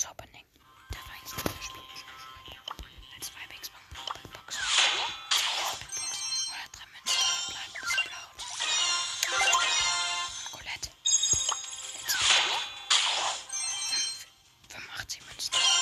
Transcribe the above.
Box Opening. Da war jetzt noch das Spiel. Als 2 Bigs Box. Box. Oder drei Münzen bleiben. Das ist blau. Und Colette. Jetzt 85 Münzen.